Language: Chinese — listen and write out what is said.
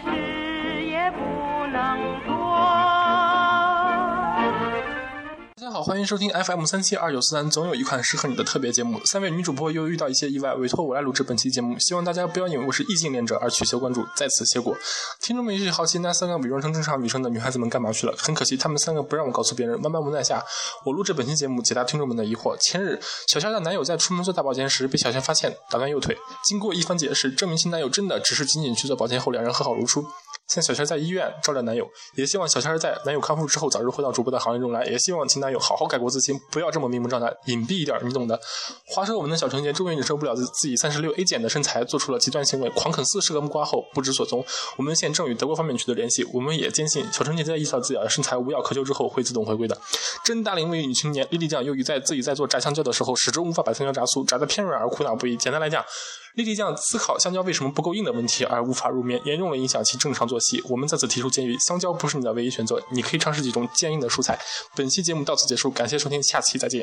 事也不能做欢迎收听 FM 三七二九四三，总有一款适合你的特别节目。三位女主播又遇到一些意外，委托我来录制本期节目，希望大家不要因为我是异性恋者而取消关注，在此谢过。听众们也许好奇，那三个伪装成正常女生的女孩子们干嘛去了？很可惜，她们三个不让我告诉别人。万般无奈下，我录制本期节目，解答听众们的疑惑。前日，小夏的男友在出门做大保健时被小夏发现，打断右腿。经过一番解释，证明其男友真的只是仅仅去做保健后，两人和好如初。现在小仙在医院照料男友，也希望小仙在男友康复之后早日回到主播的行业中来，也希望其男友好好改过自新，不要这么明目张胆，隐蔽一点，你懂的。话说我们的小纯洁终于忍受不了自自己三十六 A 减的身材，做出了极端行为，狂啃四十个木瓜后不知所踪。我们现正与德国方面取得联系，我们也坚信小纯洁在意识到自己的身材无药可救之后会自动回归的。真大龄美女青年莉莉酱由于在自己在做炸香蕉的时候，始终无法把香蕉炸酥，炸得偏软而苦恼不已。简单来讲。莉莉酱思考香蕉为什么不够硬的问题而无法入眠，严重的影响其正常作息。我们在此提出建议：香蕉不是你的唯一选择，你可以尝试几种坚硬的蔬菜。本期节目到此结束，感谢收听，下期再见。